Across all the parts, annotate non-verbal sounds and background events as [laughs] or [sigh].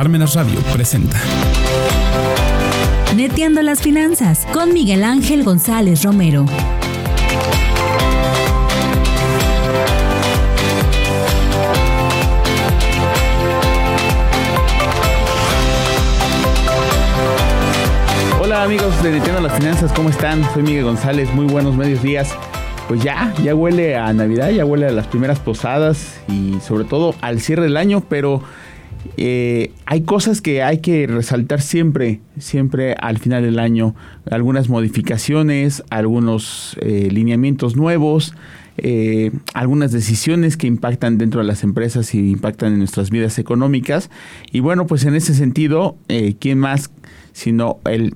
Parmenas Radio presenta. Neteando las finanzas con Miguel Ángel González Romero. Hola amigos de Neteando las Finanzas, ¿cómo están? Soy Miguel González, muy buenos medios días. Pues ya, ya huele a Navidad, ya huele a las primeras posadas y sobre todo al cierre del año, pero eh, hay cosas que hay que resaltar siempre, siempre al final del año. Algunas modificaciones, algunos eh, lineamientos nuevos, eh, algunas decisiones que impactan dentro de las empresas y impactan en nuestras vidas económicas. Y bueno, pues en ese sentido, ¿quién más sino el,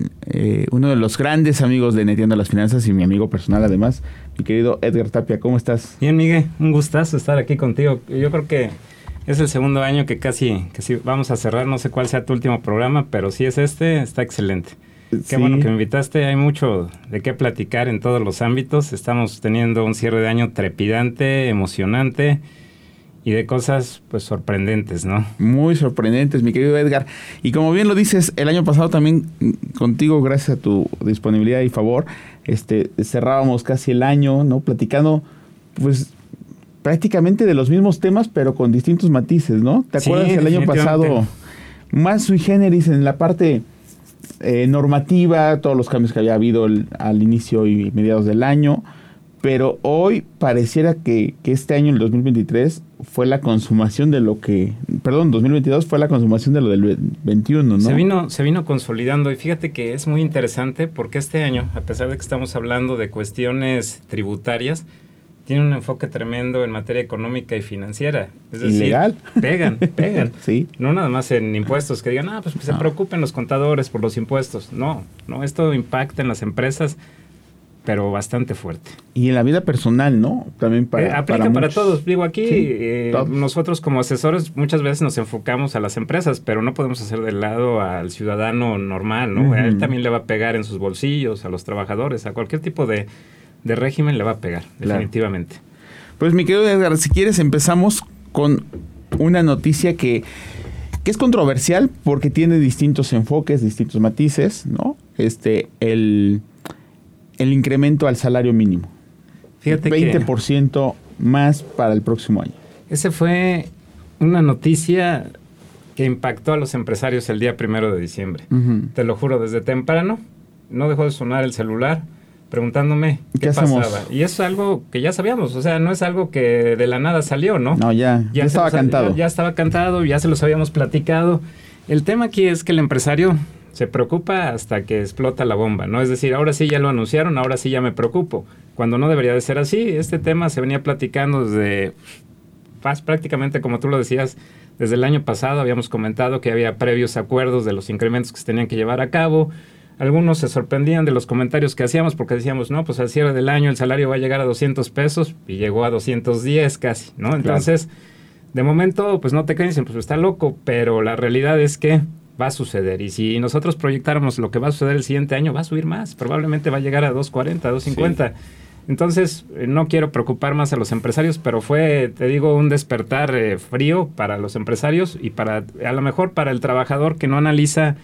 uno de los grandes amigos de Netiendo las Finanzas y mi amigo personal además, mi querido Edgar Tapia? ¿Cómo estás? Bien, Miguel, un gustazo estar aquí contigo. Yo creo que es el segundo año que casi, que vamos a cerrar, no sé cuál sea tu último programa, pero si es este, está excelente. Qué bueno que me invitaste, hay mucho de qué platicar en todos los ámbitos. Estamos teniendo un cierre de año trepidante, emocionante y de cosas pues sorprendentes, ¿no? Muy sorprendentes, mi querido Edgar. Y como bien lo dices, el año pasado también contigo, gracias a tu disponibilidad y favor, este cerrábamos casi el año, ¿no? Platicando pues prácticamente de los mismos temas, pero con distintos matices, ¿no? ¿Te acuerdas el año pasado más sui generis en la parte eh, normativa, todos los cambios que había habido al inicio y mediados del año? Pero hoy pareciera que, que, este año, el 2023, fue la consumación de lo que, perdón, 2022 fue la consumación de lo del 21, ¿no? Se vino, se vino consolidando y fíjate que es muy interesante porque este año, a pesar de que estamos hablando de cuestiones tributarias, tiene un enfoque tremendo en materia económica y financiera. Es decir, Ilegal. Pegan, pegan. [laughs] sí. No nada más en impuestos, que digan, ah, pues, se preocupen los contadores por los impuestos. No, no, esto impacta en las empresas, pero bastante fuerte. Y en la vida personal, ¿no? También para. Eh, aplica para, todos. Digo, aquí eh, nosotros como asesores muchas veces nos enfocamos a las empresas, pero no podemos hacer de lado al ciudadano normal, ¿no? A él también le va a pegar en sus bolsillos, a los trabajadores, a cualquier tipo de de régimen le va a pegar, definitivamente. Pues mi querido Edgar, si quieres empezamos con una noticia que, que es controversial porque tiene distintos enfoques, distintos matices, ¿no? Este, el, el incremento al salario mínimo. Fíjate 20% más para el próximo año. Ese fue una noticia que impactó a los empresarios el día primero de diciembre. Te lo juro, desde temprano no dejó de sonar el celular preguntándome qué, pasaba. Y eso es algo que ya sabíamos, o sea, no es algo que de la nada salió, ¿no? No, ya, ya, estaba cantado. Ya, estaba cantado, ya se los habíamos platicado. El tema aquí es que el empresario se preocupa hasta que explota la bomba, ¿no? Es decir, ahora sí ya lo anunciaron, ahora sí ya me preocupo, cuando no debería de ser así. Este tema se venía platicando desde, prácticamente como tú lo decías, desde el año pasado habíamos comentado que había previos acuerdos de los incrementos que se tenían que llevar a cabo algunos se sorprendían de los comentarios que hacíamos porque decíamos, no, pues al cierre del año el salario va a llegar a 200 pesos y llegó a 210 casi, ¿no? Entonces, de momento, pues no te creen, dicen, pues está loco, pero la realidad es que va a suceder. Y si nosotros proyectáramos lo que va a suceder el siguiente año, va a subir más, probablemente va a llegar a 240, 250. Entonces, eh, no quiero preocupar más a los empresarios, pero fue, te digo, un despertar eh, frío para los empresarios y para, a lo mejor para el trabajador que no analiza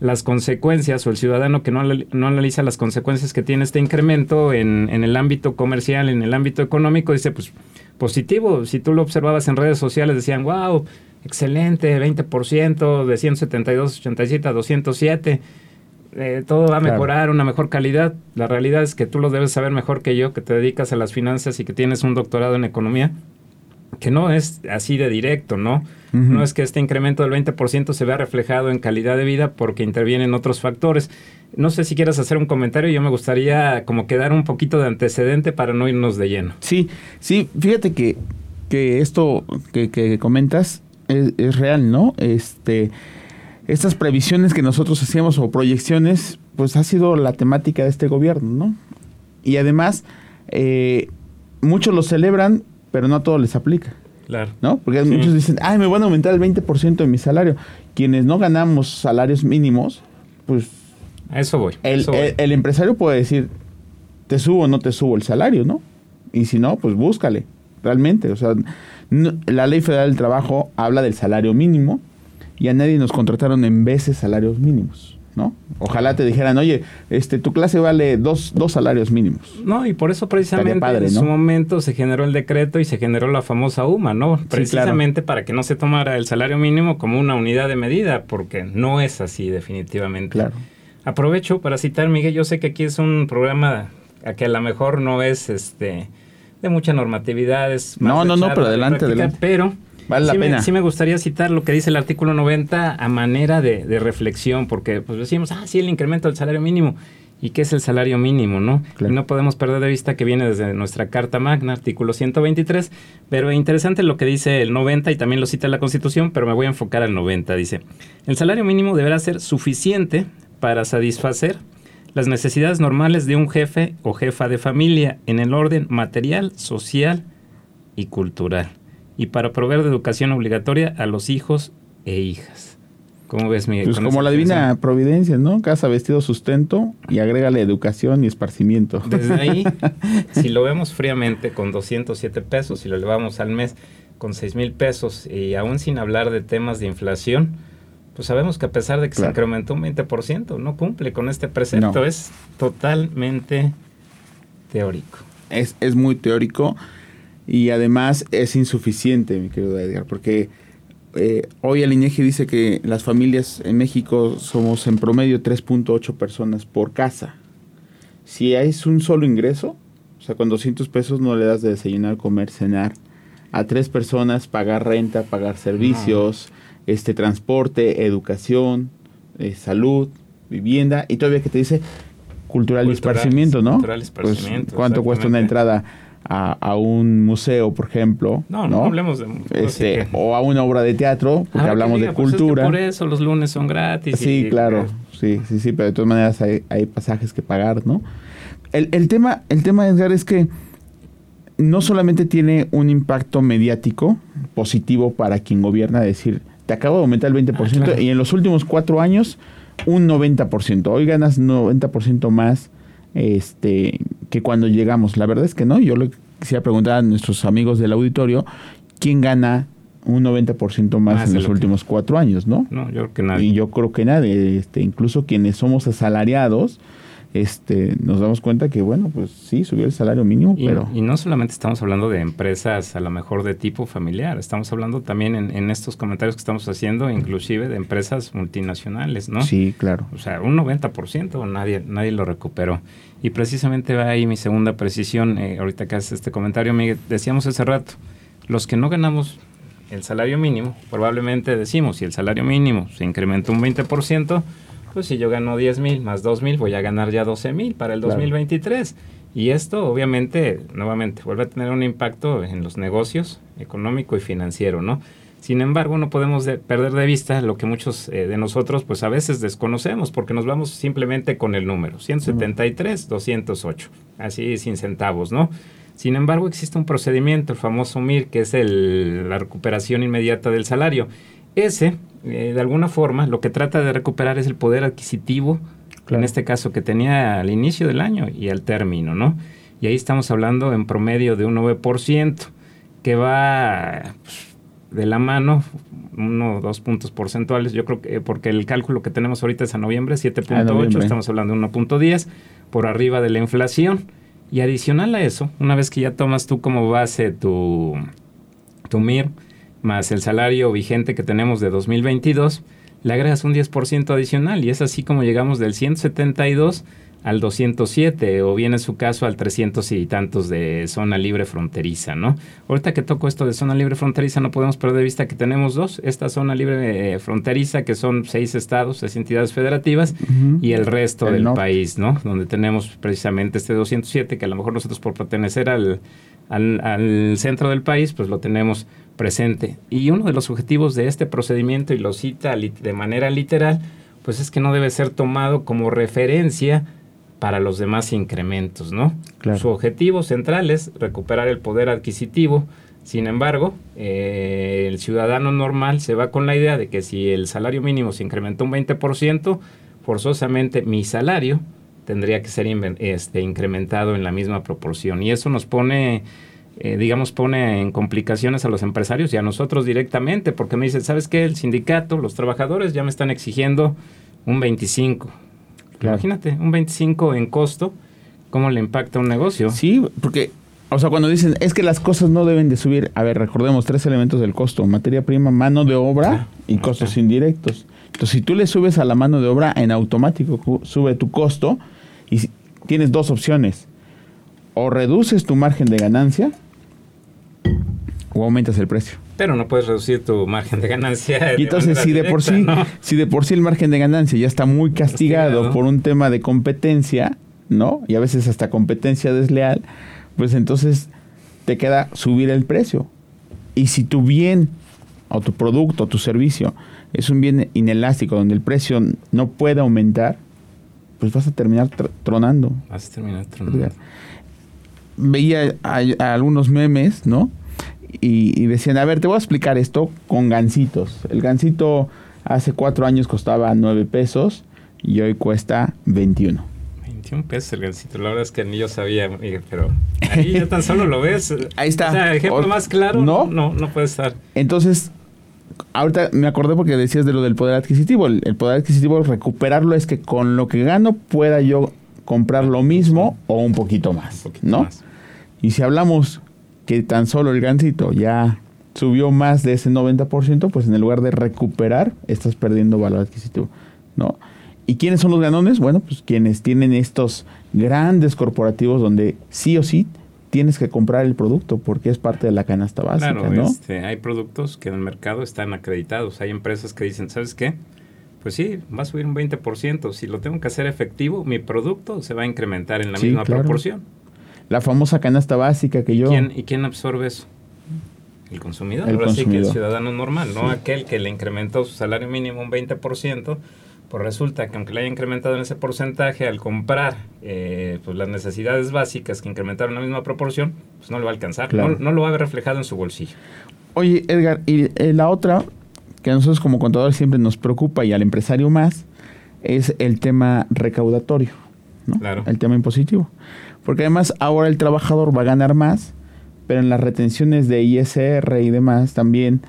las consecuencias o el ciudadano que no, no, analiza las consecuencias que tiene este incremento en, en, el ámbito comercial, en el ámbito económico, dice, pues positivo. Si tú lo observabas en redes sociales, decían, wow, excelente, 20%, de 172, 87 a 207. Eh, todo va a mejorar, una mejor calidad. La realidad es que tú lo debes saber mejor que yo, que te dedicas a las finanzas y que tienes un doctorado en economía, que no es así de directo, ¿no? No es que este incremento del 20% se vea reflejado en calidad de vida porque intervienen otros factores. No sé si quieras hacer un comentario, yo me gustaría como quedar un poquito de antecedente para no irnos de lleno. Sí, sí, fíjate que, que esto que, comentas es, real, ¿no? Este, estas previsiones que nosotros hacíamos o proyecciones, pues ha sido la temática de este gobierno, ¿no? Y además, eh, muchos lo celebran, pero no a todos les aplica. Claro. ¿No? Porque muchos dicen, ay, me van a aumentar el 20% de mi salario. Quienes no ganamos salarios mínimos, pues... A eso voy. El, El, empresario puede decir, te subo o no te subo el salario, ¿no? Y si no, pues búscale, realmente. O sea, la ley federal del trabajo habla del salario mínimo y a nadie nos contrataron en veces salarios mínimos. ¿No? Ojalá te dijeran, oye, este, tu clase vale dos, dos salarios mínimos. No, y por eso precisamente en su momento se generó el decreto y se generó la famosa UMA, ¿no? Precisamente para que no se tomara el salario mínimo como una unidad de medida, porque no es así definitivamente. Claro. Aprovecho para citar, Miguel, yo sé que aquí es un programa a que a lo mejor no es este de mucha normatividad, es No, no, no, pero adelante, adelante. Pero Vale la sí pena. Me, sí me gustaría citar lo que dice el artículo 90 a manera de, reflexión, porque pues decimos, ah, sí, el incremento del salario mínimo. ¿Y qué es el salario mínimo, no? Y no podemos perder de vista que viene desde nuestra Carta Magna, artículo 123, pero interesante lo que dice el 90 y también lo cita la Constitución, pero me voy a enfocar al 90. Dice, el salario mínimo deberá ser suficiente para satisfacer las necesidades normales de un jefe o jefa de familia en el orden material, social y cultural y para proveer de educación obligatoria a los hijos e hijas. ¿Cómo ves, Miguel? Pues como la divina providencia, ¿no? Casa, vestido, sustento y agrégale educación y esparcimiento. Desde ahí, [laughs] si lo vemos fríamente con 207 pesos, si lo elevamos al mes con 6 mil pesos y aún sin hablar de temas de inflación, pues sabemos que a pesar de que se incrementó un 20%, no cumple con este precepto. Es totalmente teórico. Es, es muy teórico. Y además es insuficiente, mi querido Edgar, porque eh, hoy el INEGI dice que las familias en México somos en promedio 3.8 personas por casa. Si es un solo ingreso, o sea, con 200 pesos no le das de desayunar, comer, cenar. A tres personas pagar renta, pagar servicios, este transporte, educación, eh, salud, vivienda, y todavía que te dice cultural, y esparcimiento, ¿no? Cultural esparcimiento. Pues, ¿Cuánto cuesta una entrada? A, un museo, por ejemplo. No, no, hablemos de este, O a una obra de teatro, porque hablamos de pues cultura. por eso los lunes son gratis. Sí, claro. Sí, sí, sí, pero de todas maneras hay, hay pasajes que pagar, ¿no? El, el, tema, el tema, Edgar, es que no solamente tiene un impacto mediático positivo para quien gobierna, decir, te acabo de aumentar el 20% ah, y en los últimos cuatro años un 90%. Hoy ganas 90% más este, que cuando llegamos. La verdad es que no. Yo le quisiera preguntar a nuestros amigos del auditorio, ¿quién gana un 90% más, en los últimos cuatro años, ¿no? No, yo creo que nadie. Y yo creo que nadie, este, incluso quienes somos asalariados, este, nos damos cuenta que, bueno, pues sí, subió el salario mínimo, pero... Y no solamente estamos hablando de empresas a lo mejor de tipo familiar, estamos hablando también en, estos comentarios que estamos haciendo, inclusive de empresas multinacionales, ¿no? Sí, claro. O sea, un 90% nadie, nadie lo recuperó. Y precisamente va ahí mi segunda precisión, eh, ahorita que haces este comentario, Miguel, decíamos hace rato, los que no ganamos el salario mínimo, probablemente decimos, si el salario mínimo se incrementó un 20%, pues si yo gano 10 mil más 2 mil, voy a ganar ya 12 mil para el 2023. Y esto obviamente, nuevamente, vuelve a tener un impacto en los negocios económico y financiero, ¿no? Sin embargo, no podemos perder de vista lo que muchos eh, de nosotros pues a veces desconocemos porque nos vamos simplemente con el número, 173, 208, así sin centavos, ¿no? Sin embargo, existe un procedimiento, el famoso MIR, que es el, la recuperación inmediata del salario. Ese, eh, de alguna forma, lo que trata de recuperar es el poder adquisitivo, en este caso que tenía al inicio del año y al término, ¿no? Y ahí estamos hablando en promedio de un 9%, que va pues, de la mano, uno o dos puntos porcentuales, yo creo que porque el cálculo que tenemos ahorita es a noviembre, 7.8, estamos hablando de 1.10, por arriba de la inflación. Y adicional a eso, una vez que ya tomas tú como base tu, tu MIR, más el salario vigente que tenemos de 2022, le agregas un 10% adicional y es así como llegamos del 172 al 207 o bien en su caso al 300 y tantos de zona libre fronteriza, ¿no? Ahorita que toco esto de zona libre fronteriza no podemos perder de vista que tenemos dos, esta zona libre eh, fronteriza que son seis estados, seis entidades federativas y el resto del país, ¿no? Donde tenemos precisamente este 207 que a lo mejor nosotros por pertenecer al, al, al centro del país pues lo tenemos presente. Y uno de los objetivos de este procedimiento, y lo cita de manera literal, pues es que no debe ser tomado como referencia para los demás incrementos, ¿no? Su objetivo central es recuperar el poder adquisitivo. Sin embargo, eh, el ciudadano normal se va con la idea de que si el salario mínimo se incrementó un 20%, forzosamente mi salario tendría que ser este, incrementado en la misma proporción. Y eso nos pone eh, digamos, pone en complicaciones a los empresarios y a nosotros directamente, porque me dicen, ¿sabes qué? El sindicato, los trabajadores ya me están exigiendo un 25. Imagínate, un 25 en costo, ¿cómo le impacta a un negocio? Sí, porque, o sea, cuando dicen, es que las cosas no deben de subir, a ver, recordemos tres elementos del costo, materia prima, mano de obra y costos indirectos. Entonces, si tú le subes a la mano de obra, en automático sube tu costo y tienes dos opciones. O reduces tu margen de ganancia o aumentas el precio. Pero no puedes reducir tu margen de ganancia. Y entonces, si de por sí, si de por sí el margen de ganancia ya está muy castigado, Castigado. por un tema de competencia, ¿no? Y a veces hasta competencia desleal, pues entonces te queda subir el precio. Y si tu bien o tu producto o tu servicio es un bien inelástico donde el precio no puede aumentar, pues vas a terminar tr- tronando. Vas a terminar tronando. Veía a, a algunos memes, ¿no? Y, y decían, a ver, te voy a explicar esto con gancitos. El gancito hace cuatro años costaba nueve pesos y hoy cuesta 21. 21 pesos el gancito. La verdad es que ni yo sabía, pero ahí ya tan solo lo ves. [laughs] Ahí está. O sea, ejemplo O- más claro. ¿no? No, no, no puede estar. Entonces, ahorita me acordé porque decías de lo del poder adquisitivo. El, el poder adquisitivo, recuperarlo es que con lo que gano pueda yo comprar lo mismo o un poquito más, Un poquito ¿no? más. Y si hablamos que tan solo el gancito ya subió más de ese 90%, pues en el lugar de recuperar, estás perdiendo valor adquisitivo, ¿no? ¿Y quiénes son los ganones? Bueno, pues quienes tienen estos grandes corporativos donde sí o sí tienes que comprar el producto porque es parte de la canasta básica, Claro, ¿no? este, hay productos que en el mercado están acreditados. Hay empresas que dicen, ¿sabes qué? Pues sí, va a subir un 20%. Si lo tengo que hacer efectivo, mi producto se va a incrementar en la Sí, misma claro. proporción. La famosa canasta básica que ¿Y yo... quién, ¿Y quién absorbe eso? El consumidor. El Ahora sí que el ciudadano normal, no Sí. aquel que le incrementó su salario mínimo un 20%, pues resulta que aunque le haya incrementado en ese porcentaje, al comprar eh, pues las necesidades básicas que incrementaron en la misma proporción, pues no le va a alcanzar. Claro. No, no lo va a ver reflejado en su bolsillo. Oye, Edgar, y eh, la otra que a nosotros como contadores siempre nos preocupa y al empresario más es el tema recaudatorio, ¿no? Claro. El tema impositivo. Porque además ahora el trabajador va a ganar más, pero en las retenciones de ISR y demás también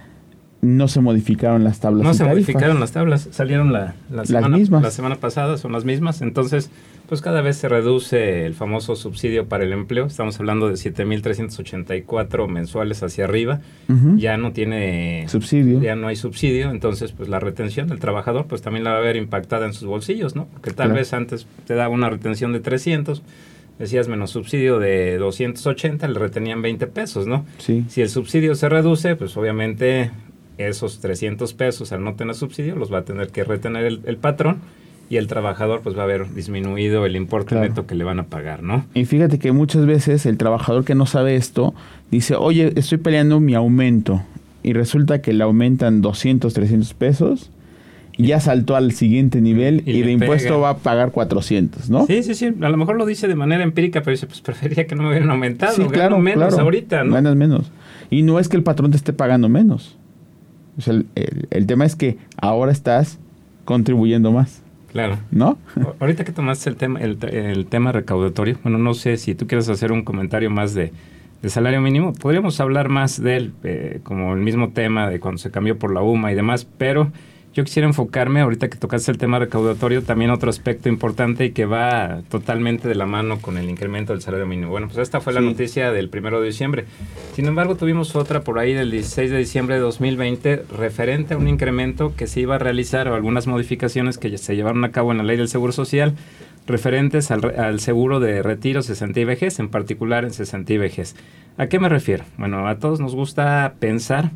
no se modificaron las tablas. No se tarifas. modificaron las tablas, salieron la, la semana, mismas. la semana pasada, son las mismas. Entonces, pues cada vez se reduce el famoso subsidio para el empleo. Estamos hablando de 7.384 mensuales hacia arriba. Ya no tiene Subsidio. ya no hay subsidio, entonces pues la retención del trabajador pues también la va a ver impactada en sus bolsillos, ¿no? Porque tal Claro. vez antes te daba una retención de 300, decías menos subsidio de 280, le retenían 20 pesos, ¿no? Sí. Si el subsidio se reduce, pues obviamente esos 300 pesos al no tener subsidio los va a tener que retener el, el patrón y el trabajador pues va a haber disminuido el importe Claro. neto que le van a pagar, ¿no? Y fíjate que muchas veces el trabajador que no sabe esto dice, oye, estoy peleando mi aumento. Y resulta que le aumentan 200, 300 pesos y ya saltó al siguiente nivel Y de impuesto va a pagar 400, ¿no? Sí, sí, sí. A lo mejor lo dice de manera empírica, pero dice, pues prefería que no me hubieran aumentado. Sí, Gano menos ahorita, ¿no? Ganas menos. Y no es que el patrón te esté pagando menos. O sea, el, el- el tema es que ahora estás contribuyendo más, Claro. ¿no? Ahorita que tomaste el tema, el, te- el tema recaudatorio, bueno, no sé si tú quieres hacer un comentario más de, de salario mínimo. Podríamos hablar más de él, eh, como el mismo tema de cuando se cambió por la UMA y demás, pero yo quisiera enfocarme, ahorita que tocaste el tema recaudatorio, también otro aspecto importante y que va totalmente de la mano con el incremento del salario mínimo. Bueno, pues esta fue la Sí. noticia del primero de diciembre. Sin embargo, tuvimos otra por ahí del 16 de diciembre de 2020 referente a un incremento que se iba a realizar o algunas modificaciones que se llevaron a cabo en la ley del Seguro Social referentes al, al seguro de retiro, cesantía y vejez, en particular en cesantía y vejez. ¿A qué me refiero? Bueno, a todos nos gusta pensar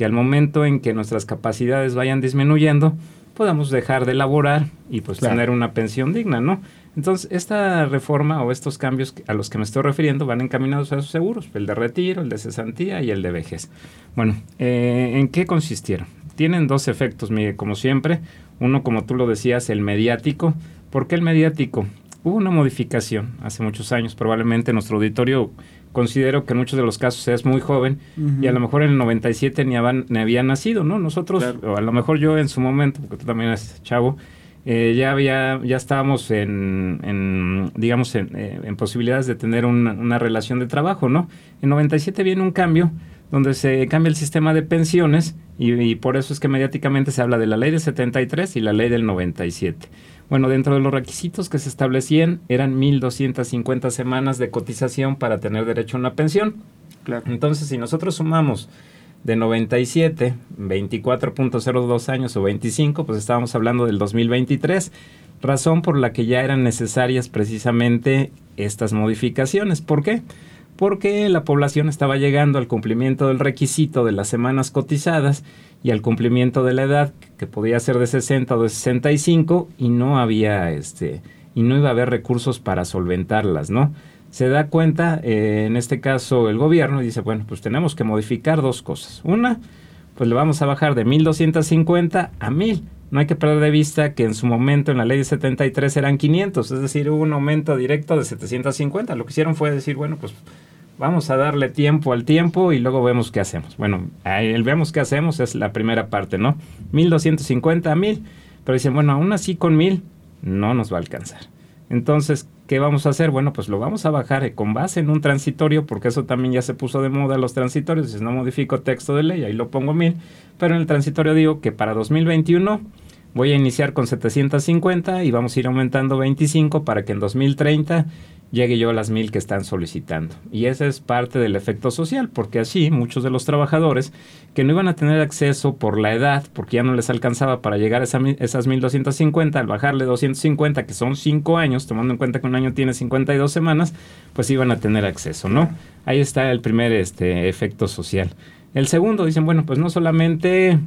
que al momento en que nuestras capacidades vayan disminuyendo, podamos dejar de laborar y pues Claro. tener una pensión digna, ¿no? Entonces, esta reforma o estos cambios a los que me estoy refiriendo van encaminados a esos seguros, el de retiro, el de cesantía y el de vejez. Bueno, eh, ¿en qué consistieron? Tienen dos efectos, Miguel, como siempre. Uno, como tú lo decías, el mediático. ¿Por qué el mediático? Hubo una modificación hace muchos años, probablemente nuestro auditorio considero que en muchos de los casos es muy joven y a lo mejor en el 97 ni, haban- ni había nacido, ¿no? Nosotros, Claro. o a lo mejor yo en su momento, porque tú también eres chavo, eh, ya, había, ya estábamos en, digamos, en, eh, posibilidades de tener una, relación de trabajo, ¿no? En 97 viene un cambio donde se cambia el sistema de pensiones y, por eso es que mediáticamente se habla de la ley del 73 y la ley del 97. Bueno, dentro de los requisitos que se establecían eran 1.250 semanas de cotización para tener derecho a una pensión. Claro. Entonces, si nosotros sumamos de 97, 24.02 años o 25, pues estábamos hablando del 2023, razón por la que ya eran necesarias precisamente estas modificaciones. ¿Por qué? Porque la población estaba llegando al cumplimiento del requisito de las semanas cotizadas y al cumplimiento de la edad, que podía ser de 60 o de 65, y no había este y no iba a haber recursos para solventarlas, ¿no? se da cuenta, eh, en este caso el gobierno, dice, bueno, pues tenemos que modificar dos cosas. Una, pues le vamos a bajar de 1.250 a 1.000. No hay que perder de vista que en su momento en la ley de 73 eran 500, es decir, hubo un aumento directo de 750. Lo que hicieron fue decir, bueno, pues vamos a darle tiempo al tiempo y luego vemos qué hacemos. Bueno, el vemos qué hacemos es la primera parte, ¿no? 1.250 a 1.000, pero dicen, bueno, aún así con 1.000 no nos va a alcanzar. Entonces, ¿qué vamos a hacer? Bueno, pues lo vamos a bajar con base en un transitorio, porque eso también ya se puso de moda los transitorios. Si no modifico texto de ley, ahí lo pongo mil. Pero en el transitorio digo que para 2021 voy a iniciar con 750 y vamos a ir aumentando 25 para que en 2030 llegue yo a las mil que están solicitando. Y ese es parte del efecto social, porque así muchos de los trabajadores que no iban a tener acceso por la edad, porque ya no les alcanzaba para llegar a esa, esas 1250, al bajarle 250, que son 5 años, tomando en cuenta que un año tiene 52 semanas, pues iban a tener acceso, ¿no? Ahí está el primer este, efecto social. El segundo, dicen, bueno, pues no solamente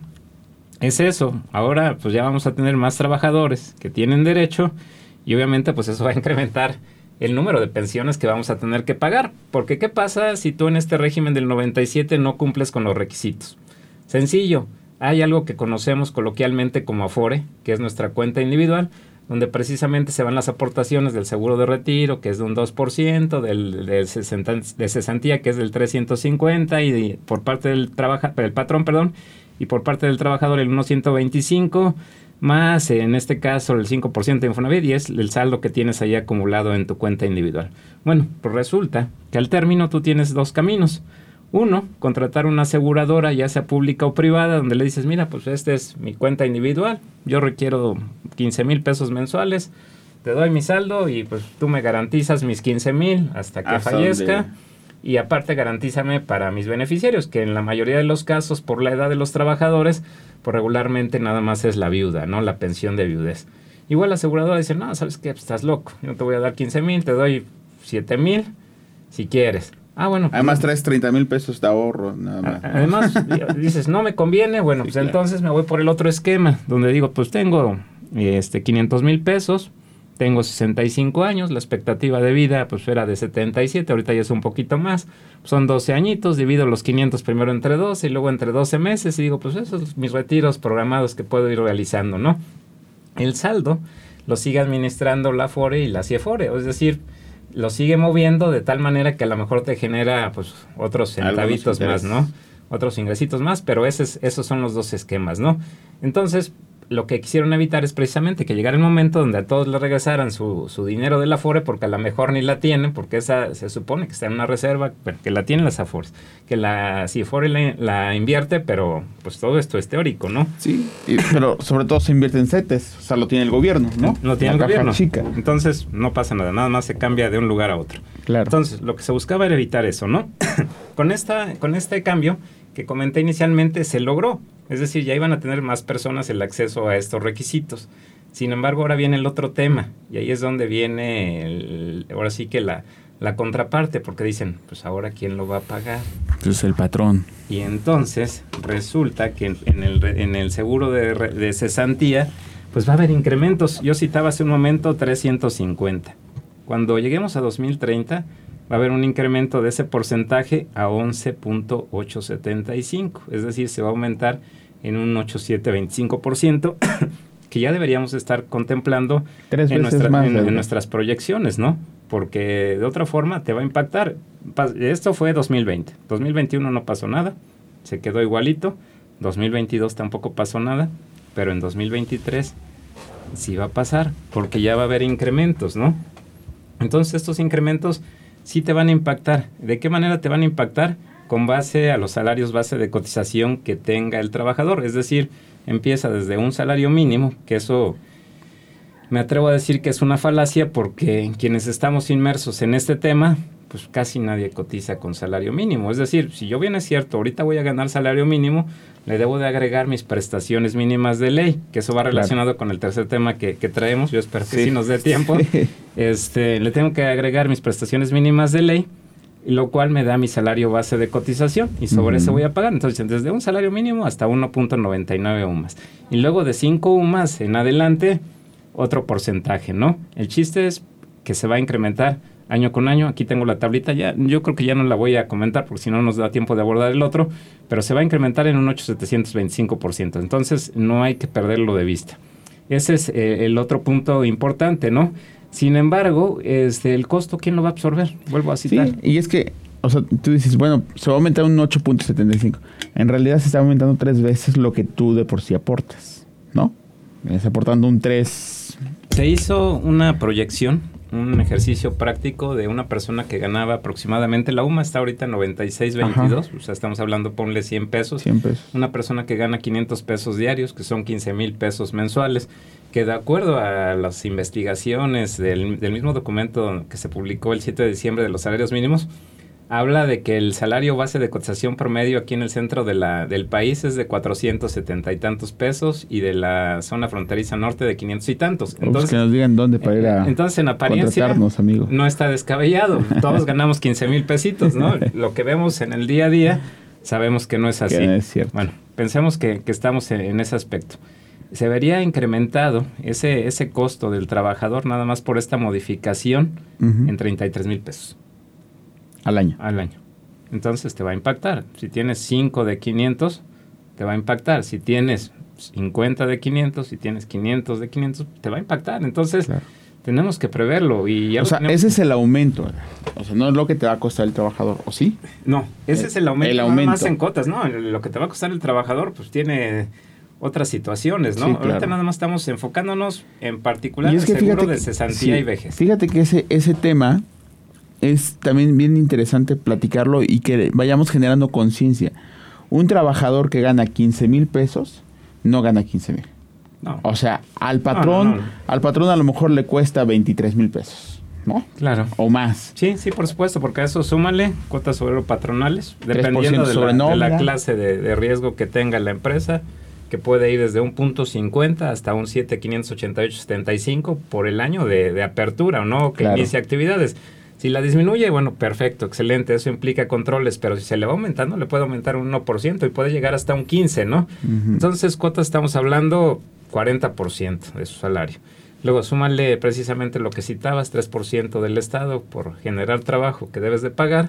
es eso, ahora pues ya vamos a tener más trabajadores que tienen derecho y obviamente pues eso va a incrementar el número de pensiones que vamos a tener que pagar. Porque ¿qué pasa si tú en este régimen del 97 no cumples con los requisitos? Sencillo, hay algo que conocemos coloquialmente como Afore, que es nuestra cuenta individual, donde precisamente se van las aportaciones del seguro de retiro, que es de un 2%, del, de cesantía, que es del 350, y por parte del, trabaja, del patrón, perdón, y por parte del trabajador el 1.125, más en este caso el 5% de Infonavit y es el saldo que tienes ahí acumulado en tu cuenta individual. Bueno, pues resulta que al término tú tienes dos caminos. Uno, contratar una aseguradora, ya sea pública o privada, donde le dices, mira, pues esta es mi cuenta individual, yo requiero 15 mil pesos mensuales, te doy mi saldo y pues tú me garantizas mis 15 mil hasta que fallezca. Y aparte garantízame para mis beneficiarios, que en la mayoría de los casos, por la edad de los trabajadores, pues regularmente nada más es la viuda, ¿no? La pensión de viudez. Igual la aseguradora dice, no, ¿sabes qué? Pues estás loco. Yo no te voy a dar 15 mil, te doy 7 mil si quieres. Ah, bueno. Además traes 30 mil pesos de ahorro, nada más. Además, [laughs] dices, no me conviene, bueno, pues entonces me voy por el otro esquema, donde digo, pues tengo este 500 mil pesos, tengo 65 años, la expectativa de vida pues era de 77, ahorita ya es un poquito más. Son 12 añitos, divido los 500 primero entre 12 y luego entre 12 meses y digo, pues esos son mis retiros programados que puedo ir realizando, ¿no? El saldo lo sigue administrando la FORE y la CIEFORE, es decir, lo sigue moviendo de tal manera que a lo mejor te genera pues otros centavitos más, ¿no? Otros ingresitos más, pero esos son los dos esquemas, ¿no? Entonces, lo que quisieron evitar es precisamente que llegara el momento donde a todos le regresaran su, su dinero del Afore, porque a lo mejor ni la tienen, porque esa se supone que está en una reserva, que la tienen las Afores, que la Afore la, invierte, pero pues todo esto es teórico, ¿no? Sí, pero sobre todo se invierte en CETES, o sea, lo tiene el gobierno, ¿no? Lo tiene el gobierno. Chica. Entonces no pasa nada, nada más se cambia de un lugar a otro. Claro. Entonces, lo que se buscaba era evitar eso, ¿no? [coughs] con, esta, con este cambio que comenté inicialmente se logró. Es decir, ya iban a tener más personas el acceso a estos requisitos. Sin embargo, ahora viene el otro tema y ahí es donde viene, ahora sí que la, la contraparte, porque dicen, pues ahora quién lo va a pagar. Pues el patrón. Y entonces resulta que en el, en el seguro de, de cesantía, pues va a haber incrementos. Yo citaba hace un momento 350. Cuando lleguemos a 2030, va a haber un incremento de ese porcentaje a 11.875, es decir, se va a aumentar en un 8.725%, [coughs] que ya deberíamos estar contemplando en, en, nuestras proyecciones, ¿no? Porque de otra forma te va a impactar. Esto fue 2020, 2021 no pasó nada, se quedó igualito, 2022 tampoco pasó nada, pero en 2023 Sí va a pasar, porque ya va a haber incrementos, ¿no? Entonces estos incrementos sí te van a impactar. ¿De qué manera te van a impactar? Con base a los salarios base de cotización que tenga el trabajador. Es decir, empieza desde un salario mínimo, que eso me atrevo a decir que es una falacia porque quienes estamos inmersos en este tema, pues casi nadie cotiza con salario mínimo. Es decir, si yo bien es cierto, ahorita voy a ganar salario mínimo, le debo de agregar mis prestaciones mínimas de ley, que eso va relacionado con el tercer tema que, traemos, yo espero que sí, nos dé [laughs] tiempo. Este, le tengo que agregar mis prestaciones mínimas de ley, lo cual me da mi salario base de cotización y sobre eso voy a pagar. Entonces, desde un salario mínimo hasta 1.99 UMAS. Y luego de 5 UMAS en adelante, otro porcentaje, ¿no? El chiste es que se va a incrementar año con año. Aquí tengo la tablita ya, yo creo que ya no la voy a comentar porque si no nos da tiempo de abordar el otro, pero se va a incrementar en un 8,725%. Entonces no hay que perderlo de vista. Ese es eh, el otro punto importante, ¿no? Sin embargo, este, el costo, ¿quién lo va a absorber? Vuelvo a citar. Sí, y es que, o sea, tú dices, bueno, se va a aumentar un 8.75. En realidad se está aumentando tres veces lo que tú de por sí aportas, ¿no? Estás aportando un 3. Se hizo una proyección un ejercicio práctico de una persona que ganaba aproximadamente, la UMA está ahorita en 96.22, o sea, estamos hablando, ponle 100 pesos. 100 pesos. Una persona que gana 500 pesos diarios, que son 15 mil pesos mensuales, que de acuerdo a las investigaciones del, del mismo documento que se publicó el 7 de diciembre de los salarios mínimos, habla de que el salario base de cotización promedio aquí en el centro de la, del país es de 470 y tantos pesos y de la zona fronteriza norte de 500 y tantos. Pues entonces, que nos digan dónde para ir a eh, entonces, en apariencia, no está descabellado. Todos ganamos 15 mil pesitos, ¿no? [laughs] Lo que vemos en el día a día, sabemos que no es así. es cierto. Bueno, pensemos que, estamos en, ese aspecto. Se vería incrementado ese, ese costo del trabajador nada más por esta modificación en 33 mil pesos. Al año. Al año. Entonces te va a impactar. Si tienes 5 de 500, te va a impactar. Si tienes 50 de 500, si tienes 500 de 500, te va a impactar. Entonces, tenemos que preverlo. Y o sea, ese es el aumento. O sea, no es lo que te va a costar el trabajador, ¿o sí? No, ese es el aumento. El aumento. más en cotas, ¿no? Lo que te va a costar el trabajador, pues tiene otras situaciones, ¿no? Ahorita nada más estamos enfocándonos en particular el seguro de cesantía y vejez. Fíjate que ese, ese tema es también bien interesante platicarlo y que vayamos generando conciencia. Un trabajador que gana 15 mil pesos no gana 15 mil. No. O sea, al patrón, al patrón a lo mejor le cuesta 23 mil pesos. ¿no? Claro. O más. Sí, sí, por supuesto, porque a eso súmale cuotas sobre patronales, dependiendo de la, de la, clase de, riesgo que tenga la empresa, que puede ir desde un punto 50 hasta un 7,588,75 por el año de, apertura, ¿o no? Que inicie actividades. Si la disminuye, bueno, perfecto, excelente, eso implica controles, pero si se le va aumentando, le puede aumentar un 1% y puede llegar hasta un 15%, ¿no? Entonces, cuotas estamos hablando 40% de su salario. Luego, súmale precisamente lo que citabas, 3% del Estado por generar trabajo que debes de pagar,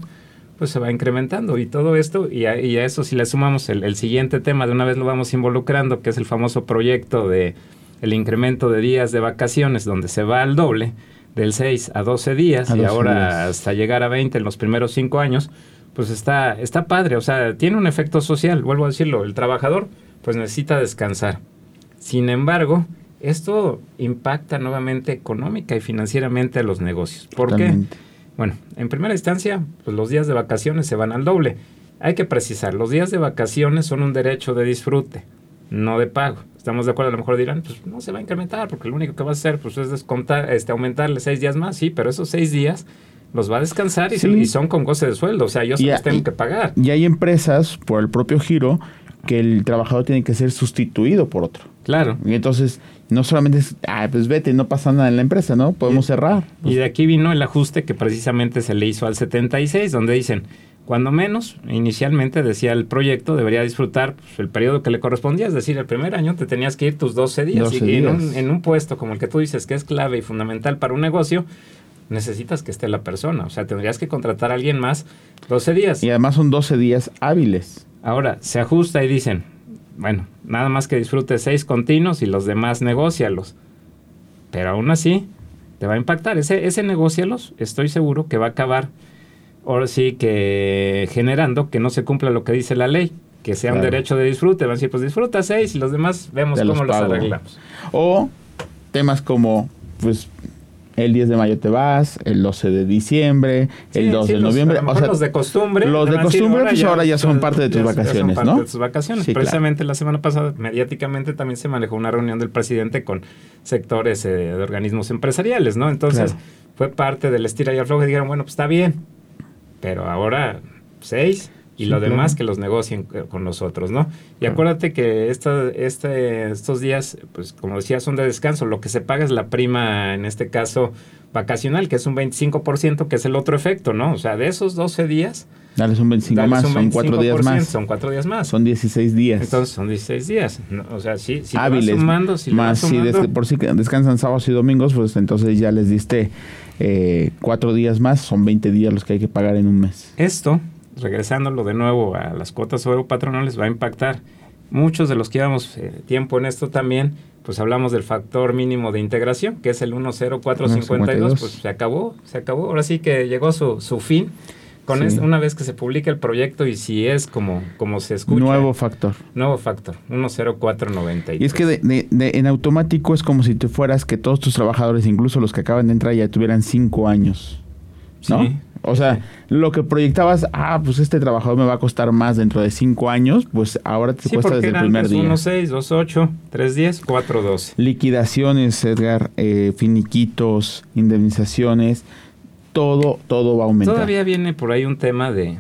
pues se va incrementando y todo esto, y a, eso si le sumamos el, el, siguiente tema, de una vez lo vamos involucrando, que es el famoso proyecto de el incremento de días de vacaciones, donde se va al doble, del 6 a 12 días y ahora hasta llegar a 20 en los primeros 5 años, pues está, está padre, o sea, tiene un efecto social, vuelvo a decirlo, el trabajador pues necesita descansar. Sin embargo, esto impacta nuevamente económica y financieramente a los negocios. ¿Por qué? Bueno, en primera instancia, pues los días de vacaciones se van al doble. Hay que precisar, los días de vacaciones son un derecho de disfrute, no de pago estamos de acuerdo, a lo mejor dirán, pues no se va a incrementar, porque lo único que va a hacer pues, es descontar, este, aumentarle seis días más, sí, pero esos seis días los va a descansar y, son con goce de sueldo, o sea, yo se los tengo que pagar. Y hay empresas, por el propio giro, que el trabajador tiene que ser sustituido por otro. Claro. Y entonces, no solamente es, ah, pues vete, no pasa nada en la empresa, ¿no? Podemos cerrar. Y de aquí vino el ajuste que precisamente se le hizo al 76, donde dicen, cuando menos, inicialmente decía el proyecto, debería disfrutar pues, el periodo que le correspondía, es decir, el primer año te tenías que ir tus 12 días. y En, un, puesto como el que tú dices, que es clave y fundamental para un negocio, necesitas que esté la persona. O sea, tendrías que contratar a alguien más 12 días. Y además son 12 días hábiles. Ahora, se ajusta y dicen, bueno, nada más que disfrute seis continuos y los demás negocialos. Pero aún así, te va a impactar. Ese, ese negocialos, estoy seguro que va a acabar ahora sí que generando que no se cumpla lo que dice la ley, que sea un derecho de disfrute. Van a decir, pues disfruta seis y los demás vemos cómo los, arreglamos. O temas como, pues, el 10 de mayo te vas, el 12 de diciembre, el 2 de noviembre. o sea, los de costumbre. Los de costumbre, pues ahora ya son parte de tus vacaciones, ¿no? de tus vacaciones. Precisamente la semana pasada, mediáticamente también se manejó una reunión del presidente con sectores eh, de organismos empresariales, ¿no? Entonces, fue parte del estira y afloje y dijeron, bueno, pues está bien, pero ahora seis y lo demás que los negocien con nosotros, ¿no? Y acuérdate que esta, este, estos días, pues como decía, son de descanso. Lo que se paga es la prima, en este caso, vacacional, que es un 25%, que es el otro efecto, ¿no? O sea, de esos 12 días... Dale un 25 más, son cuatro días más. Son cuatro días más. Son 16 días. Entonces son 16 días. o sea, sí, si Hábiles, sumando, si más si por si descansan sábados y domingos, pues entonces ya les diste eh, cuatro días más, son 20 días los que hay que pagar en un mes. Esto regresándolo de nuevo a las cuotas patronales, va a impactar. Muchos de los que llevamos eh, tiempo en esto también, pues hablamos del factor mínimo de integración, que es el 10452, pues se acabó, se acabó. Ahora sí que llegó su, su fin. Con una vez que se publique el proyecto y si es como, como se escucha. Nuevo factor. Nuevo factor, 10493. Y es que en automático es como si te fueras que todos tus trabajadores, incluso los que acaban de entrar, ya tuvieran cinco años. ¿no? Sí. O sea, lo que proyectabas, ah, pues este trabajador me va a costar más dentro de cinco años, pues ahora te cuesta desde el primer día. 1, 6, 2, 8, 3, 10, 4, 12. Liquidaciones, Edgar, eh, finiquitos, indemnizaciones, todo, todo va a aumentar. Todavía viene por ahí un tema de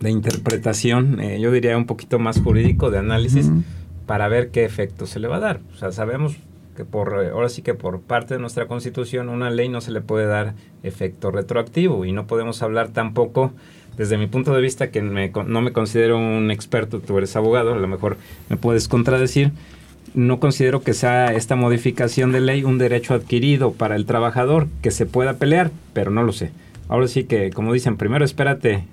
de interpretación, eh, yo diría un poquito más jurídico, de análisis, para ver qué efecto se le va a dar. O sea, sabemos que por eh, ahora sí que por parte de nuestra constitución una ley no se le puede dar efecto retroactivo y no podemos hablar tampoco desde mi punto de vista que no me considero un experto, tú eres abogado, a lo mejor me puedes contradecir, no considero que sea esta modificación de ley un derecho adquirido para el trabajador que se pueda pelear, pero no lo sé. Ahora sí que, como dicen, primero espérate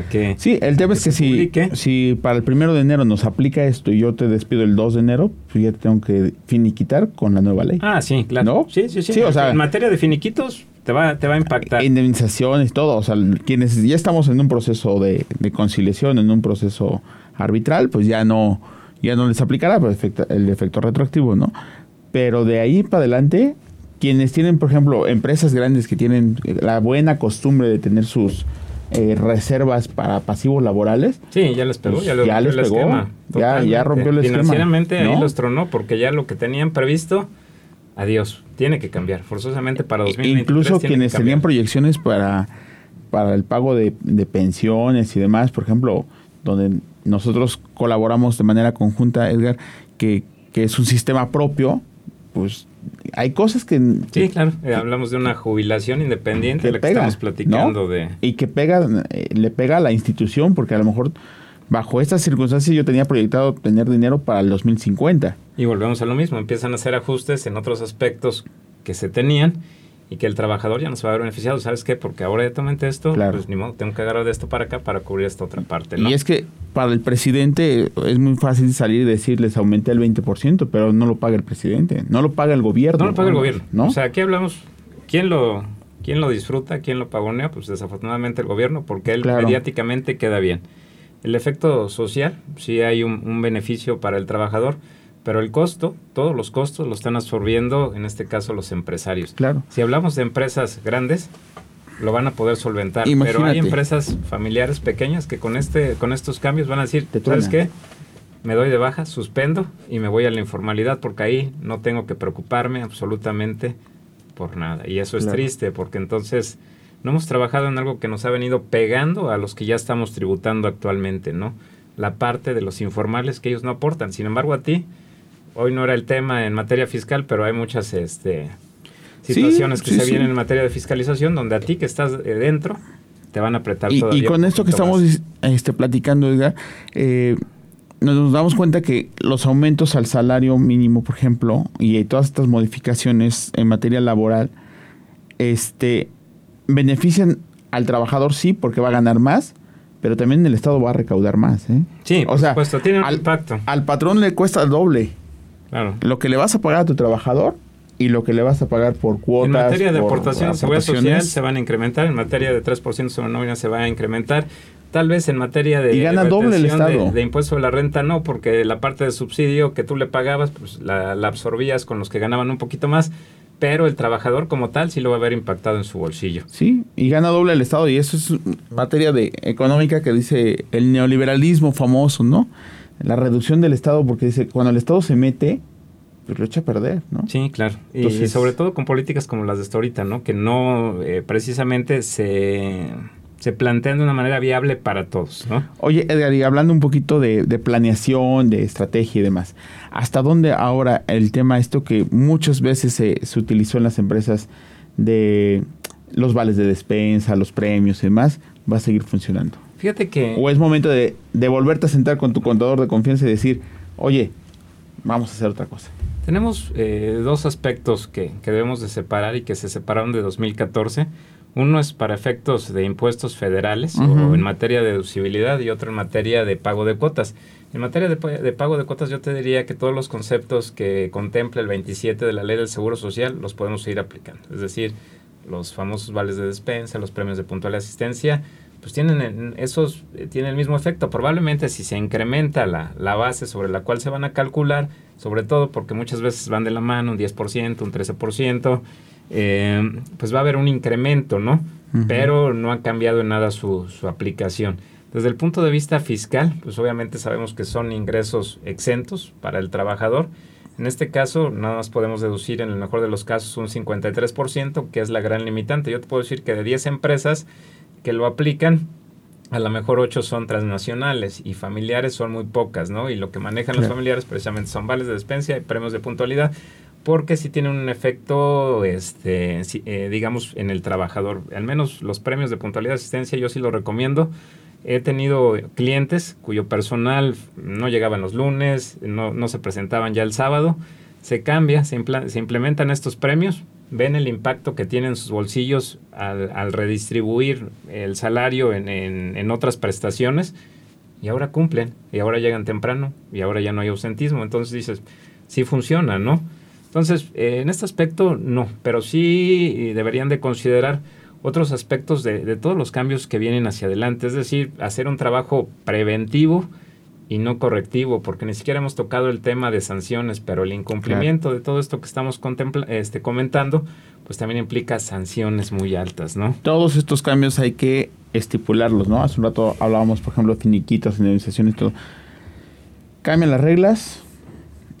que... Sí, el tema es que si, si para el primero de enero nos aplica esto y yo te despido el 2 de enero, pues ya te tengo que finiquitar con la nueva ley. Ah, sí, claro. Sí, sí, sí. en materia de finiquitos te va, te va a impactar. Indemnizaciones, todo. O sea, quienes ya estamos en un proceso de, conciliación, en un proceso arbitral, pues ya no, ya no les aplicará pues, el efecto retroactivo, ¿no? Pero de ahí para adelante, quienes tienen, por ejemplo, empresas grandes que tienen la buena costumbre de tener sus eh, reservas para pasivos laborales. Sí, ya les pegó, pues, ya, les pegó, ya, ya, rompió el esquema. Financieramente ahí los tronó porque ya lo que tenían previsto, adiós, tiene que cambiar forzosamente para 2023. Incluso quienes tenían proyecciones para, para el pago de, de pensiones y demás, por ejemplo, donde nosotros colaboramos de manera conjunta, Edgar, que, que es un sistema propio, pues hay cosas que... Sí, claro. Eh, hablamos de una jubilación independiente, que la que estamos platicando de... Y que pega, eh, le pega a la institución, porque a lo mejor bajo estas circunstancias yo tenía proyectado tener dinero para el 2050. Y volvemos a lo mismo, empiezan a hacer ajustes en otros aspectos que se tenían y que el trabajador ya no se va a ver beneficiado. ¿Sabes qué? Porque ahora directamente esto, pues ni modo, tengo que agarrar de esto para acá para cubrir esta otra parte. ¿no? Y es que para el presidente es muy fácil salir y decirles aumenté el 20%, pero no lo paga el presidente, no lo paga el gobierno. No lo paga el gobierno. ¿no? O sea, aquí hablamos, ¿quién lo, quién lo disfruta? ¿Quién lo pagonea? Pues desafortunadamente el gobierno, porque él mediáticamente queda bien. El efecto social, sí hay un beneficio para el trabajador, pero el costo, todos los costos lo están absorbiendo, en este caso, los empresarios. Claro. Si hablamos de empresas grandes, lo van a poder solventar. Pero hay empresas familiares pequeñas que con este, con estos cambios van a decir, ¿sabes qué? Me doy de baja, suspendo y me voy a la informalidad porque ahí no tengo que preocuparme absolutamente por nada. Y eso es triste porque entonces no hemos trabajado en algo que nos ha venido pegando a los que ya estamos tributando actualmente, ¿no? La parte de los informales que ellos no aportan. Sin embargo, a ti hoy no era el tema en materia fiscal, pero hay muchas este, situaciones que se vienen en materia de fiscalización donde a ti que estás dentro te van a apretar y, Y con esto que estamos este, platicando, Edgar, eh, nos damos cuenta que los aumentos al salario mínimo, por ejemplo, y todas estas modificaciones en materia laboral, este, benefician al trabajador, sí, porque va a ganar más, pero también el Estado va a recaudar más. ¿eh? Sí, por supuesto, tiene un impacto. Al patrón le cuesta el doble. Lo que le vas a pagar a tu trabajador y lo que le vas a pagar por cuotas. En materia de aportación, seguridad social se van a incrementar, en materia de 3% sobre nómina se va a incrementar, Tal vez en materia de... Y gana doble el Estado. De, impuesto de la renta no, porque la parte de subsidio que tú le pagabas, pues la, absorbías con los que ganaban un poquito más, pero el trabajador como tal sí lo va a ver impactado en su bolsillo. Sí, y gana doble el Estado, y eso es materia de económica que dice el neoliberalismo famoso, ¿no? La reducción del Estado, porque dice, cuando el Estado se mete, pues lo echa a perder, ¿no? Sí, claro. y sobre todo con políticas como las de esta ahorita, ¿no? Que no eh, precisamente se se plantean de una manera viable para todos. ¿no? Oye, Edgar, y hablando un poquito de, planeación, de estrategia y demás, ¿hasta dónde ahora el tema esto que muchas veces se, utilizó en las empresas de los vales de despensa, los premios y demás, va a seguir funcionando? Fíjate que... ¿O es momento de, de volverte a sentar con tu contador de confianza y decir, oye, vamos a hacer otra cosa? Tenemos eh, dos aspectos que, que, debemos de separar y que se separaron de 2014. Uno es para efectos de impuestos federales o en materia de deducibilidad y otro en materia de pago de cuotas. En materia de, pago de cuotas yo te diría que todos los conceptos que contempla el 27 de la ley del Seguro Social los podemos ir aplicando. Es decir, los famosos vales de despensa, los premios de puntual asistencia, pues tienen esos eh, tienen el mismo efecto. Probablemente si se incrementa la, la, base sobre la cual se van a calcular, sobre todo porque muchas veces van de la mano un 10%, un 13%, eh, pues va a haber un incremento, ¿no? Pero no ha cambiado en nada su, su, aplicación. Desde el punto de vista fiscal, pues obviamente sabemos que son ingresos exentos para el trabajador. En este caso, nada más podemos deducir en el mejor de los casos un 53%, que es la gran limitante. Yo te puedo decir que de 10 empresas que lo aplican, a lo mejor 8 son transnacionales y familiares son muy pocas, ¿no? Y lo que manejan los familiares precisamente son vales de despensa y premios de puntualidad porque sí tiene un efecto, este, eh, digamos, en el trabajador. Al menos los premios de puntualidad de asistencia yo sí lo recomiendo. He tenido clientes cuyo personal no llegaban los lunes, no, no se presentaban ya el sábado. Se cambia, se, se, implementan estos premios, ven el impacto que tienen sus bolsillos al, al redistribuir el salario en, en, otras prestaciones y ahora cumplen, y ahora llegan temprano, y ahora ya no hay ausentismo. Entonces dices, sí funciona, ¿no? Entonces, eh, en este aspecto no, pero sí deberían de considerar otros aspectos de, todos los cambios que vienen hacia adelante, es decir, hacer un trabajo preventivo y no correctivo, porque ni siquiera hemos tocado el tema de sanciones, pero el incumplimiento de todo esto que estamos este, comentando, pues también implica sanciones muy altas, ¿no? Todos estos cambios hay que estipularlos, ¿no? Hace un rato hablábamos, por ejemplo, finiquitos, indemnizaciones, todo. Cambian las reglas,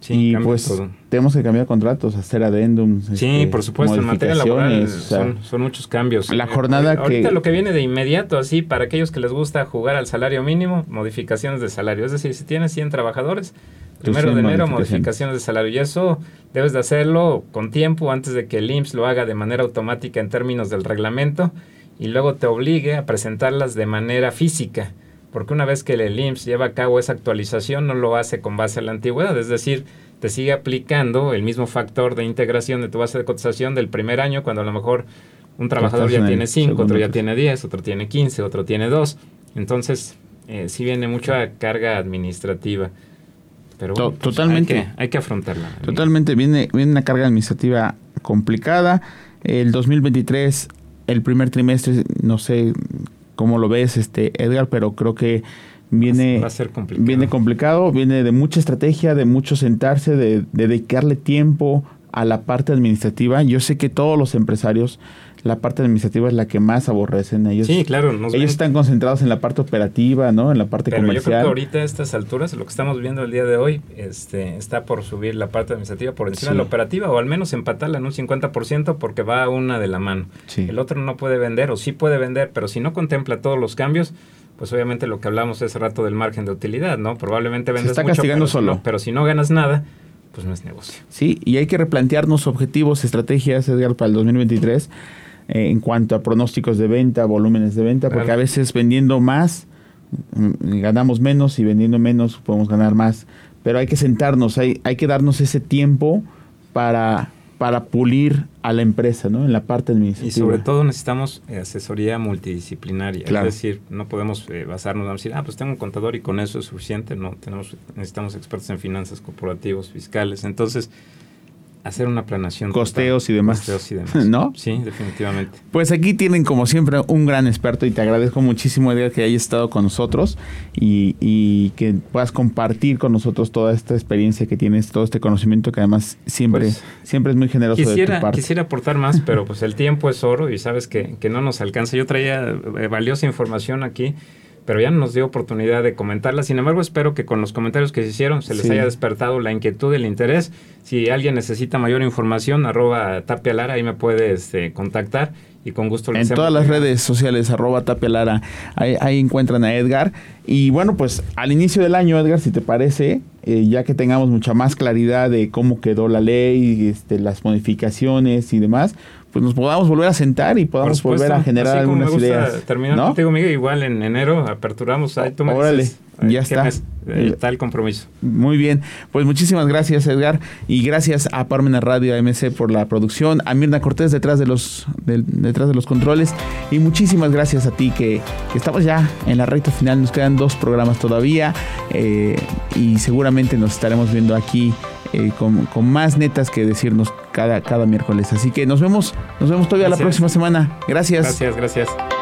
Sí, y pues tenemos que cambiar contratos, hacer adendums. Sí, este, por supuesto, en materia laboral son, muchos cambios. La jornada que... Ahorita lo que viene de inmediato, así, para aquellos que les gusta jugar al salario mínimo, modificaciones de salario. Es decir, si tienes 100 trabajadores, primero de enero, modificaciones de salario. Y eso debes de hacerlo con tiempo antes de que el IMSS lo haga de manera automática en términos del reglamento y luego te obligue a presentarlas de manera física porque una vez que el IMSS lleva a cabo esa actualización no lo hace con base a la antigüedad, es decir, te sigue aplicando el mismo factor de integración de tu base de cotización del primer año, cuando a lo mejor un trabajador ya tiene 5, otro ya tiene 10, otro tiene 15, otro tiene 2. Entonces, eh, sí viene mucha carga administrativa. Pero pues, totalmente. Hay que, afrontarla. Totalmente, viene, viene una carga administrativa complicada. El 2023, el primer trimestre, no sé cómo lo ves, este Edgar, pero creo que viene, va a ser complicado. viene complicado, viene de mucha estrategia, de mucho sentarse, de, dedicarle tiempo a la parte administrativa. Yo sé que todos los empresarios, la parte administrativa es la que más aborrecen. Ellos, sí, claro. ellos están concentrados en la parte operativa, ¿no? En la parte Pero comercial. Yo creo que ahorita a estas alturas, lo que estamos viendo el día de hoy, este, está por subir la parte administrativa por encima de la operativa, o al menos empatarla en un 50% porque va una de la mano. El otro no puede vender, o sí puede vender, pero si no contempla todos los cambios, pues obviamente lo que hablamos hace rato del margen de utilidad, ¿no? Probablemente vendes Se está castigando solo. pero si no ganas nada, pues no es negocio. Sí, y hay que replantearnos objetivos, estrategias, Edgar, para el 2023 eh, en cuanto a pronósticos de venta, volúmenes de venta, porque a veces vendiendo más mm, ganamos menos y vendiendo menos podemos ganar más. Pero hay que sentarnos, hay, hay que darnos ese tiempo para para pulir a la empresa, ¿no? En la parte administrativa. Y sobre todo necesitamos eh, asesoría multidisciplinaria. Es decir, no podemos eh, basarnos en decir, ah, pues tengo un contador y con eso es suficiente. No, tenemos, necesitamos expertos en finanzas corporativos, fiscales. Entonces, hacer una planación. Costeos y demás. Costeos y demás. [laughs] ¿No? Sí, definitivamente. Pues aquí tienen como siempre un gran experto y te agradezco muchísimo Edgar que hayas estado con nosotros y, y que puedas compartir con nosotros toda esta experiencia que tienes, todo este conocimiento que además siempre, Pues, siempre es muy generoso Quisiera, de tu parte. quisiera aportar más, pero pues el tiempo es oro y sabes que, que no nos alcanza. Yo traía valiosa información aquí, pero ya no nos dio oportunidad de comentarla. Sin embargo, espero que con los comentarios que se hicieron se les Sí. haya despertado la inquietud, el interés. Si alguien necesita mayor información, arroba Tapia Lara, ahí me puede este, contactar y con gusto les En todas las redes sociales, arroba Tapia Lara, ahí, ahí encuentran a Edgar. Y bueno, pues al inicio del año, Edgar, si te parece, eh, ya que tengamos mucha más claridad de cómo quedó la ley, este, las modificaciones y demás, pues nos podamos volver a sentar y podamos supuesto, volver a generar como me algunas gusta ideas. Terminar ¿no? contigo, Miguel, igual en enero aperturamos. Ahí tú me Órale, dices, ya está. eh, tal compromiso. Muy bien, pues muchísimas gracias Edgar y gracias a Parmena Radio AMC por la producción, a Mirna Cortés detrás de los del- detrás de los controles y muchísimas gracias a ti que, que estamos ya en la recta final, nos quedan dos programas todavía eh, y seguramente nos estaremos viendo aquí eh, con, con más netas que decirnos cada, cada miércoles. Así que nos vemos, nos vemos todavía la próxima semana. Gracias. Gracias, gracias.